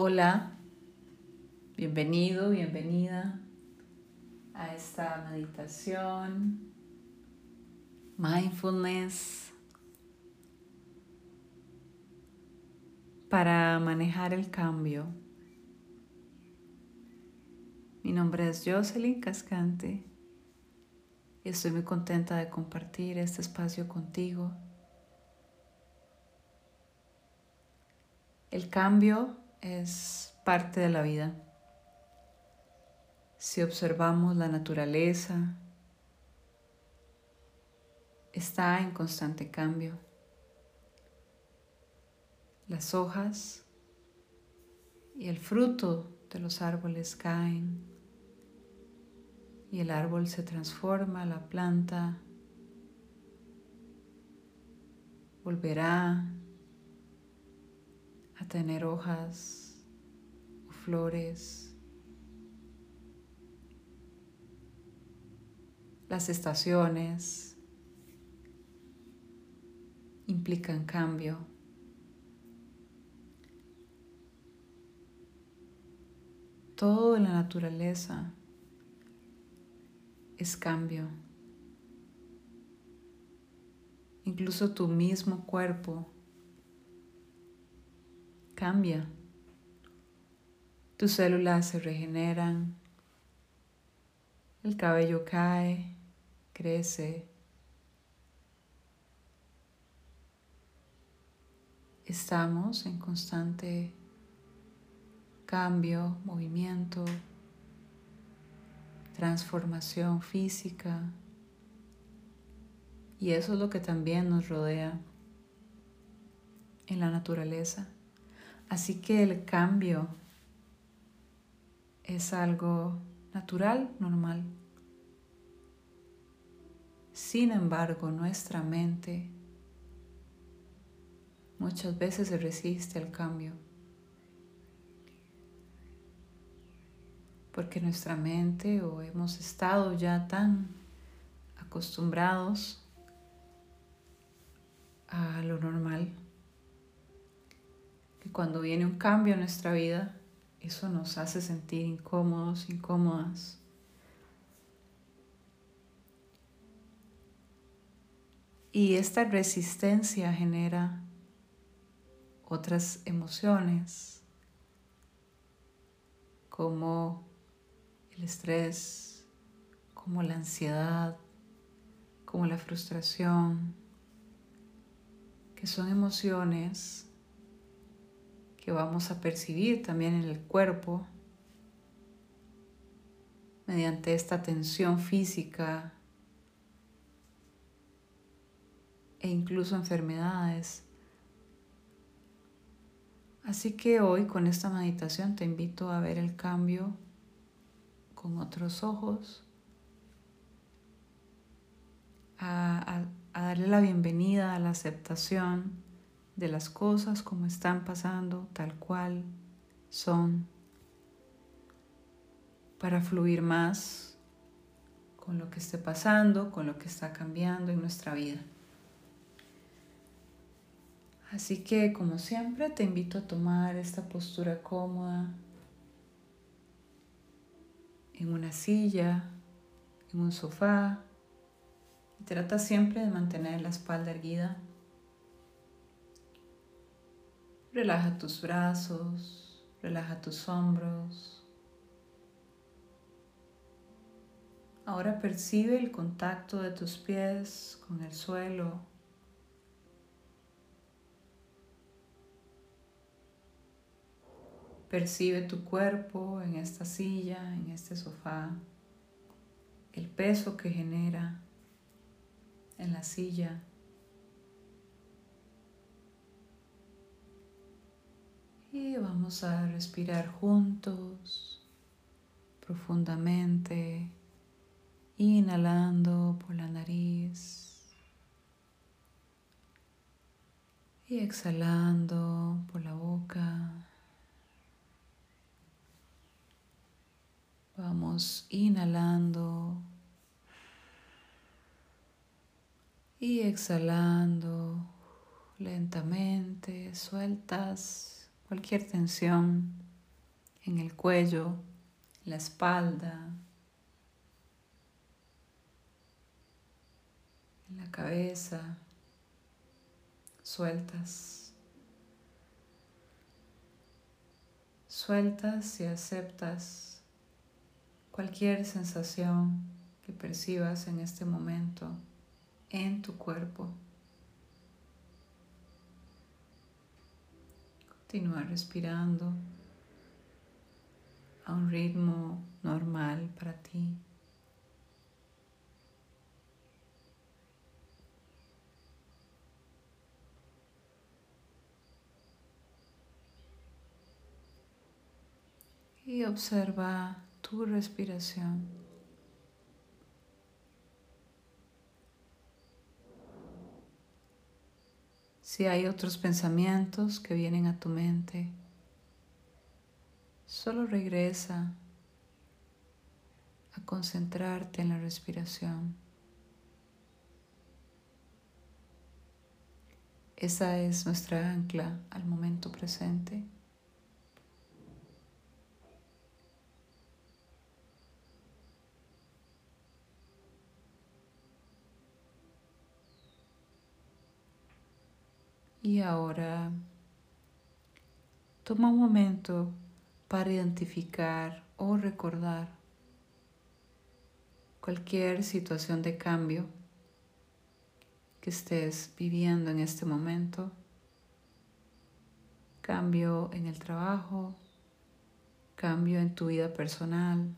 Hola, bienvenido, bienvenida a esta meditación, mindfulness, para manejar el cambio. Mi nombre es Jocelyn Cascante y estoy muy contenta de compartir este espacio contigo. El cambio es parte de la vida. Si observamos la naturaleza, está en constante cambio. Las hojas y el fruto de los árboles caen y el árbol se transforma, la planta volverá a tener hojas o flores. Las estaciones implican cambio. Todo en la naturaleza es cambio. Incluso tu mismo cuerpo cambia. Tus células se regeneran, el cabello cae, crece. Estamos en constante cambio, movimiento, transformación física. Y eso es lo que también nos rodea en la naturaleza. Así que el cambio es algo natural, normal. Sin embargo, nuestra mente muchas veces se resiste al cambio. Porque nuestra mente o hemos estado ya tan acostumbrados a lo normal cuando viene un cambio en nuestra vida, eso nos hace sentir incómodos, incómodas. Y esta resistencia genera otras emociones como el estrés, como la ansiedad, como la frustración, que son emociones que vamos a percibir también en el cuerpo mediante esta tensión física e incluso enfermedades. Así que hoy con esta meditación te invito a ver el cambio con otros ojos, a, darle la bienvenida a la aceptación de las cosas como están pasando, tal cual son, para fluir más con lo que esté pasando, con lo que está cambiando en nuestra vida. Así que, como siempre, te invito a tomar esta postura cómoda en una silla, en un sofá. Trata siempre de mantener la espalda erguida Relaja tus brazos, relaja tus hombros. Ahora percibe el contacto de tus pies con el suelo. Percibe tu cuerpo en esta silla, en este sofá, el peso que genera en la silla. Y vamos a respirar juntos, profundamente, inhalando por la nariz y exhalando por la boca. Vamos inhalando y exhalando lentamente, sueltas cualquier tensión en el cuello, la espalda, en la cabeza, sueltas. Sueltas y aceptas cualquier sensación que percibas en este momento en tu cuerpo. Continúa respirando a un ritmo normal para ti. Y observa tu respiración. Si hay otros pensamientos que vienen a tu mente, solo regresa a concentrarte en la respiración. Esa es nuestra ancla al momento presente. Y ahora toma un momento para identificar o recordar cualquier situación de cambio que estés viviendo en este momento. Cambio en el trabajo, cambio en tu vida personal,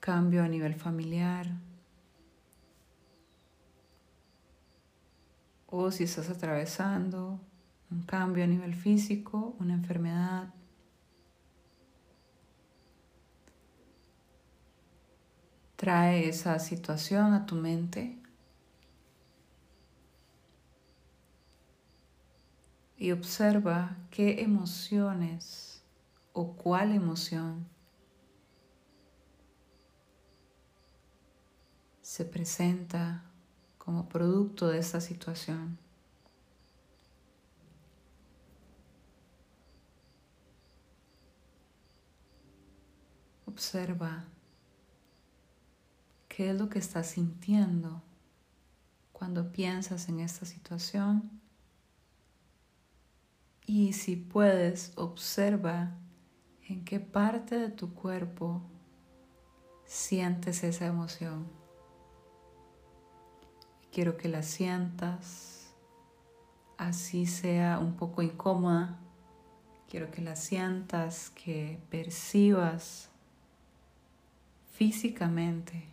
cambio a nivel familiar, o si estás atravesando un cambio a nivel físico, una enfermedad. Trae esa situación a tu mente y observa qué emociones o cuál emoción se presenta como producto de esta situación. Observa qué es lo que estás sintiendo cuando piensas en esta situación y si puedes, observa en qué parte de tu cuerpo sientes esa emoción. Quiero que la sientas, así sea un poco incómoda. Quiero que la sientas, que percibas físicamente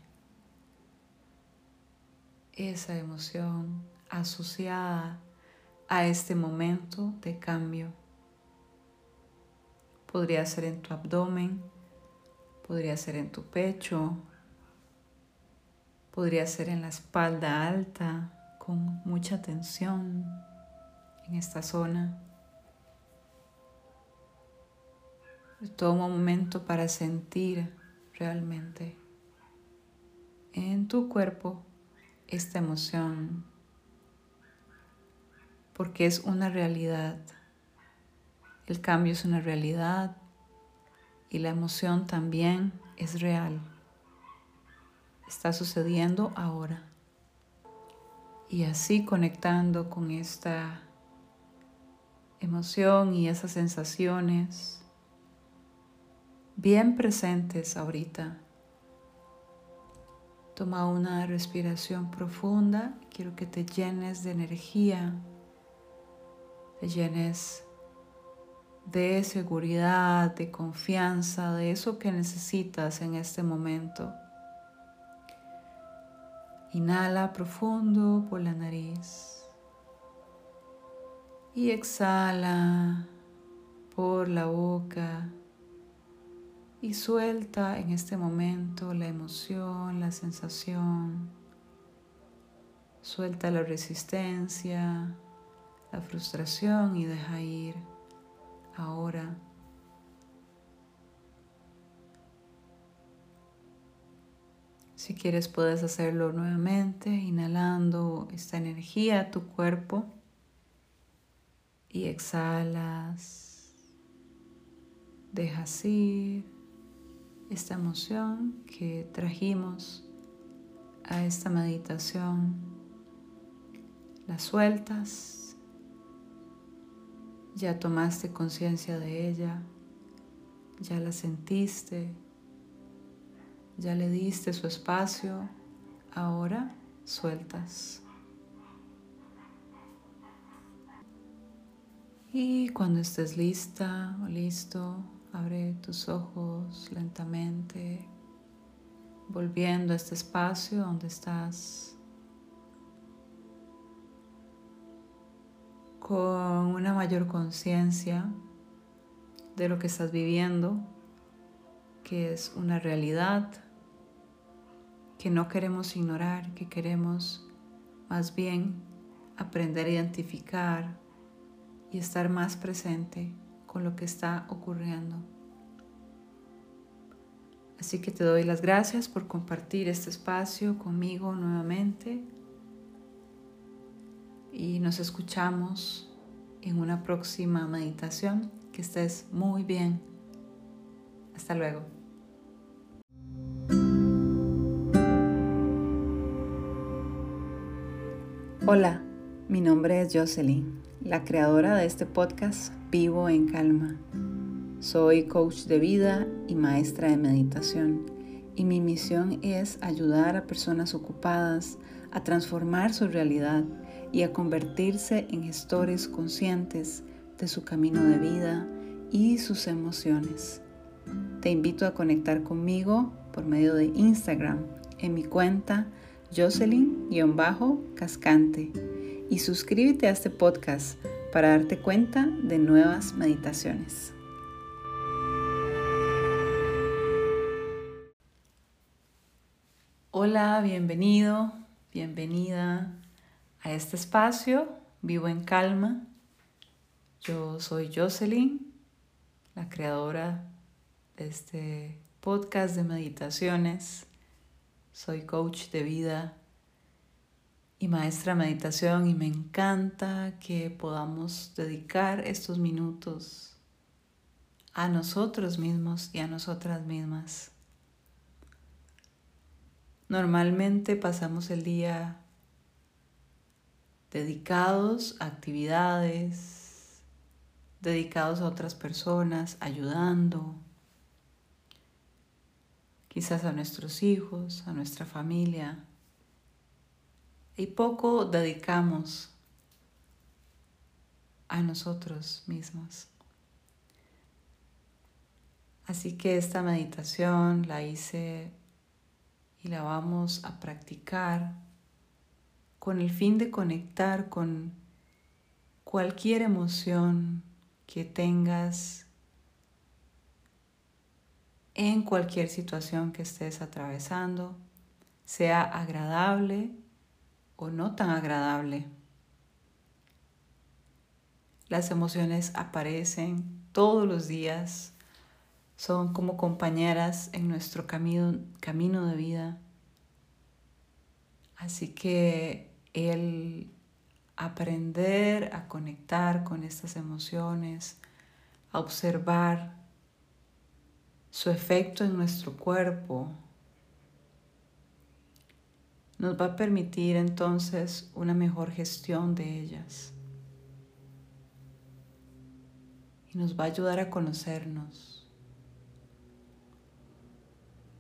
esa emoción asociada a este momento de cambio. Podría ser en tu abdomen, podría ser en tu pecho, Podría ser en la espalda alta con mucha tensión en esta zona. Toma un momento para sentir realmente en tu cuerpo esta emoción, porque es una realidad. El cambio es una realidad y la emoción también es real está sucediendo ahora. Y así conectando con esta emoción y esas sensaciones bien presentes ahorita. Toma una respiración profunda. Quiero que te llenes de energía, te llenes de seguridad, de confianza, de eso que necesitas en este momento. Inhala profundo por la nariz. Y exhala por la boca. Y suelta en este momento la emoción, la sensación. Suelta la resistencia, la frustración y deja ir. Ahora Si quieres puedes hacerlo nuevamente, inhalando esta energía a tu cuerpo y exhalas. dejas ir esta emoción que trajimos a esta meditación. La sueltas, ya tomaste conciencia de ella, ya la sentiste, ya le diste su espacio, ahora sueltas. Y cuando estés lista o listo, abre tus ojos lentamente, volviendo a este espacio donde estás con una mayor conciencia de lo que estás viviendo, que es una realidad que no queremos ignorar, que queremos más bien aprender a identificar y estar más presente con lo que está ocurriendo. Así que te doy las gracias por compartir este espacio conmigo nuevamente y nos escuchamos en una próxima meditación. Que estés muy bien. Hasta luego. Hola, mi nombre es Jocelyn la creadora de este podcast Vivo en Calma. Soy coach de vida y maestra de meditación y mi misión es ayudar a personas ocupadas a transformar su realidad y a convertirse en gestores conscientes de su camino de vida y sus emociones. Te invito a conectar conmigo por medio de Instagram en mi cuenta Jocelyn-Cascante y suscríbete a este podcast para darte cuenta de nuevas meditaciones. Hola, bienvenido, bienvenida a este espacio, Vivo en Calma. Yo soy Jocelyn, la creadora de este podcast de meditaciones. Soy coach de vida y maestra meditación y me encanta que podamos dedicar estos minutos a nosotros mismos y a nosotras mismas. Normalmente pasamos el día dedicados a actividades, dedicados a otras personas, ayudando, quizás a nuestros hijos, a nuestra familia, y poco dedicamos a nosotros mismos. Así que esta meditación la hice y la vamos a practicar con el fin de conectar con cualquier emoción que tengas en cualquier situación que estés atravesando, sea agradable o no tan agradable. Las emociones aparecen todos los días, son como compañeras en nuestro camino, camino de vida. Así que el aprender a conectar con estas emociones, a observar su efecto en nuestro cuerpo, nos va a permitir entonces una mejor gestión de ellas. Y nos va a ayudar a conocernos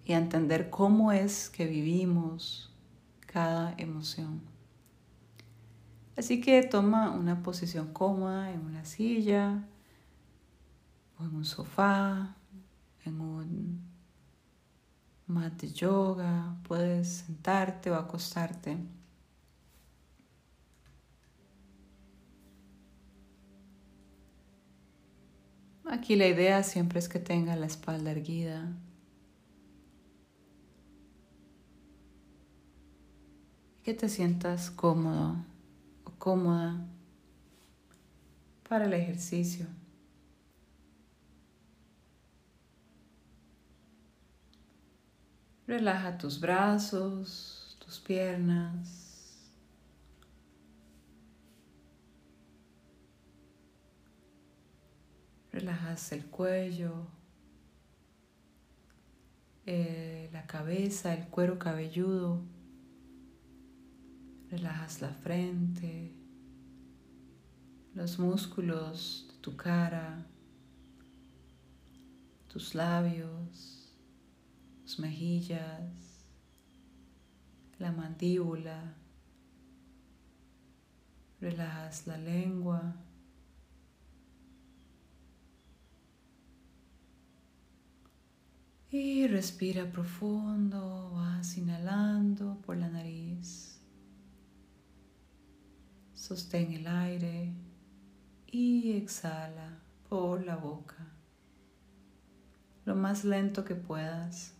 y a entender cómo es que vivimos cada emoción. Así que toma una posición cómoda en una silla o en un sofá, en un mat de yoga, puedes sentarte o acostarte. Aquí la idea siempre es que tenga la espalda erguida. Y que te sientas cómodo o cómoda para el ejercicio. Relaja tus brazos, tus piernas. Relajas el cuello, eh, la cabeza, el cuero cabelludo. Relajas la frente, los músculos de tu cara, tus labios, tus mejillas, la mandíbula. Relajas la lengua. Y respira profundo, vas inhalando por la nariz. Sostén el aire y exhala por la boca. Lo más lento que puedas.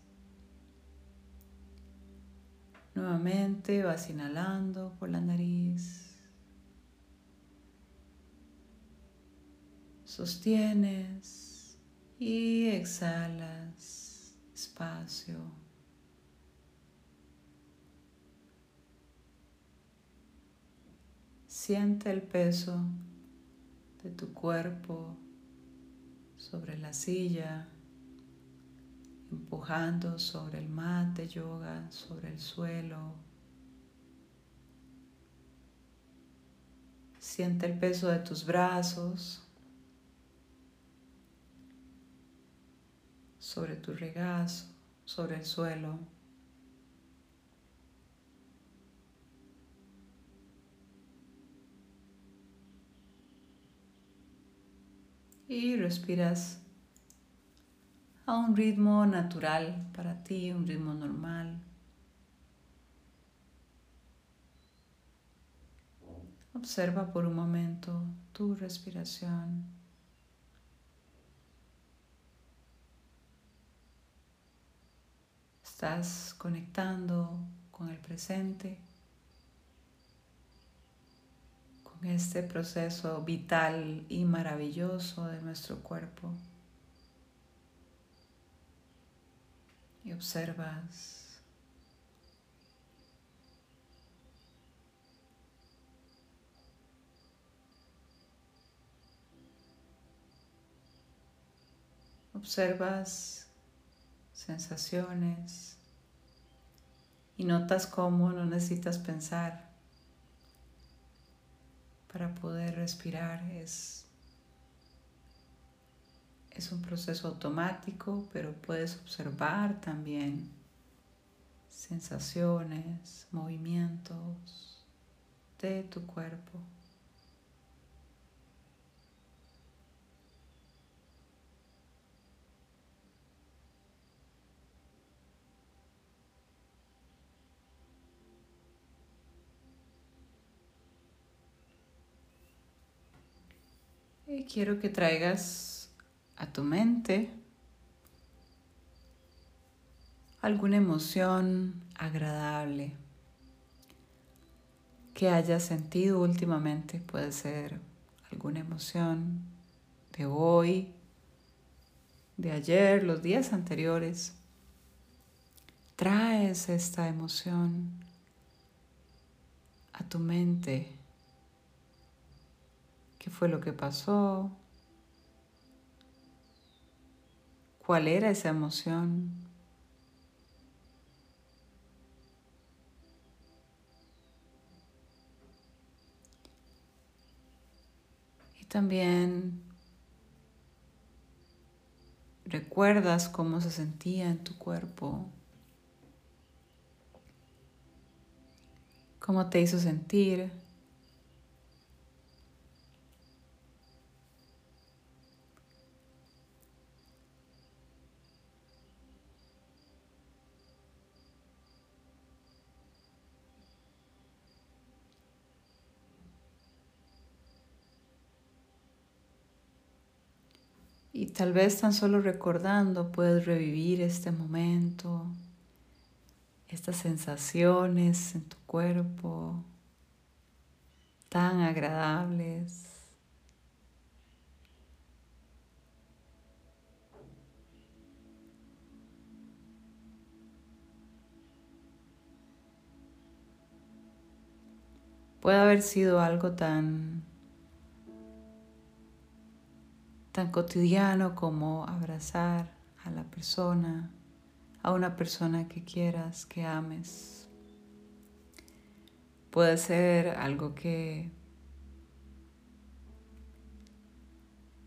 Nuevamente vas inhalando por la nariz. Sostienes y exhalas espacio. Siente el peso de tu cuerpo sobre la silla, empujando sobre el mat de yoga, sobre el suelo. Siente el peso de tus brazos sobre tu regazo, sobre el suelo. Y respiras a un ritmo natural para ti, un ritmo normal. Observa por un momento tu respiración. Estás conectando con el presente, con este proceso vital y maravilloso de nuestro cuerpo. Y observas observas sensaciones y notas cómo no necesitas pensar para poder respirar. Es, es un proceso automático, pero puedes observar también sensaciones, movimientos de tu cuerpo. Y quiero que traigas a tu mente alguna emoción agradable que hayas sentido últimamente. Puede ser alguna emoción de hoy, de ayer, los días anteriores. Traes esta emoción a tu mente ¿Qué fue lo que pasó? ¿Cuál era esa emoción? Y también recuerdas cómo se sentía en tu cuerpo, cómo te hizo sentir. Y tal vez tan solo recordando puedes revivir este momento, estas sensaciones en tu cuerpo tan agradables. Puede haber sido algo tan tan cotidiano como abrazar a la persona a una persona que quieras, que ames. Puede ser algo que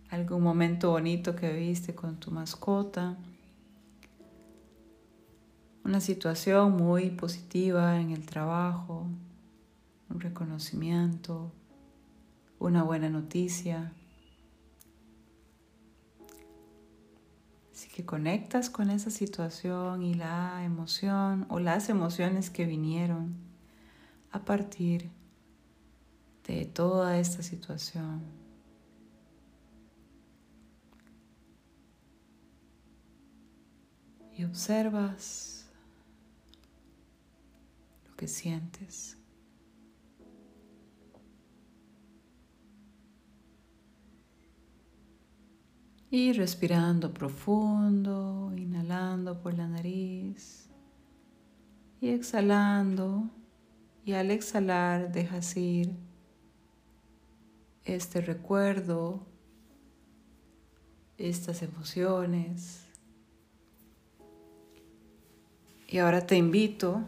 algún momento bonito que viste con tu mascota, una situación muy positiva en el trabajo, un reconocimiento, una buena noticia. Así que conectas con esa situación y la emoción o las emociones que vinieron a partir de toda esta situación. Y observas lo que sientes. Y respirando profundo, inhalando por la nariz y exhalando. Y al exhalar dejas ir este recuerdo, estas emociones. Y ahora te invito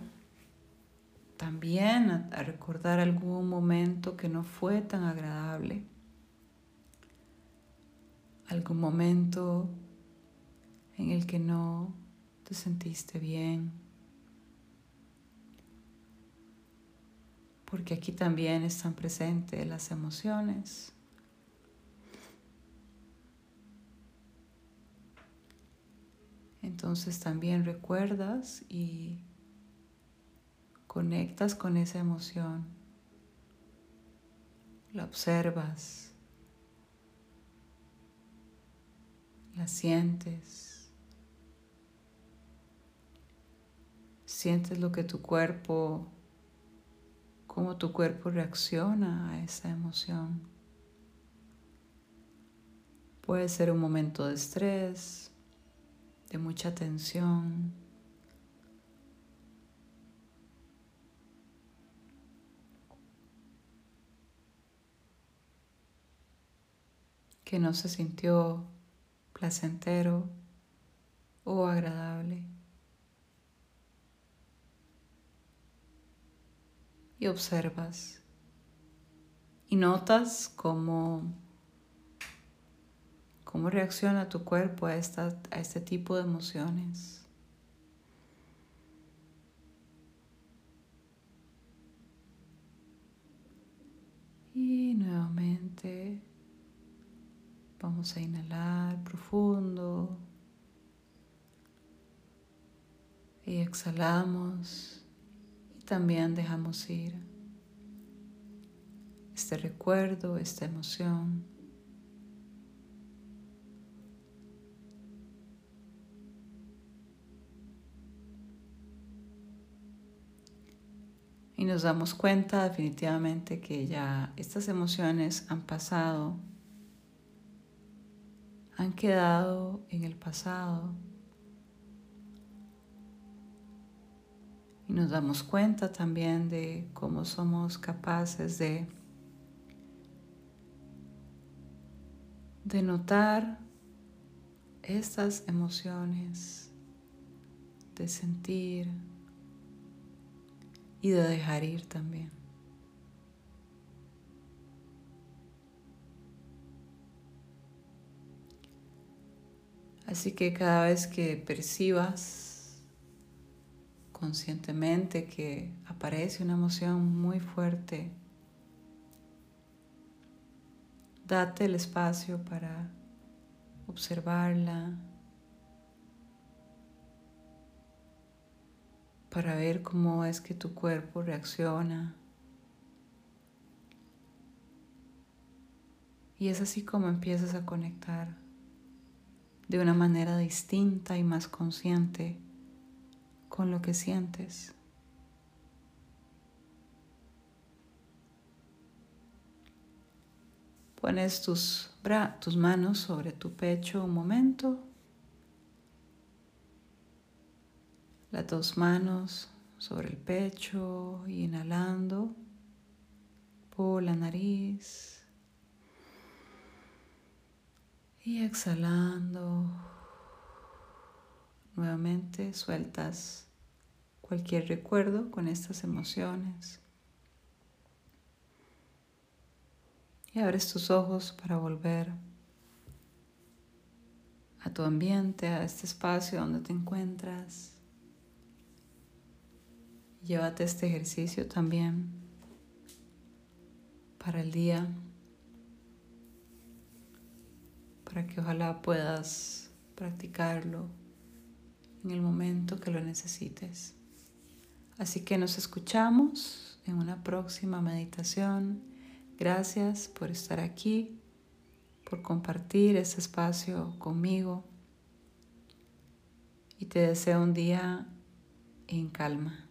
también a, recordar algún momento que no fue tan agradable algún momento en el que no te sentiste bien. Porque aquí también están presentes las emociones. Entonces también recuerdas y conectas con esa emoción. La observas. La sientes. Sientes lo que tu cuerpo, cómo tu cuerpo reacciona a esa emoción. Puede ser un momento de estrés, de mucha tensión. que no se sintió placentero o agradable. Y observas y notas cómo, cómo reacciona tu cuerpo a, esta, a este tipo de emociones. Y nuevamente Vamos a inhalar profundo. Y exhalamos. Y también dejamos ir este recuerdo, esta emoción. Y nos damos cuenta definitivamente que ya estas emociones han pasado han quedado en el pasado. Y nos damos cuenta también de cómo somos capaces de, de notar estas emociones, de sentir y de dejar ir también. Así que cada vez que percibas conscientemente que aparece una emoción muy fuerte, date el espacio para observarla, para ver cómo es que tu cuerpo reacciona. Y es así como empiezas a conectar de una manera distinta y más consciente con lo que sientes. Pones tus, tus manos sobre tu pecho un momento. Las dos manos sobre el pecho inhalando por la nariz. Y exhalando nuevamente sueltas cualquier recuerdo con estas emociones. Y abres tus ojos para volver a tu ambiente, a este espacio donde te encuentras. Llévate este ejercicio también para el día, para que ojalá puedas practicarlo en el momento que lo necesites. Así que nos escuchamos en una próxima meditación. Gracias por estar aquí, por compartir este espacio conmigo y te deseo un día en calma.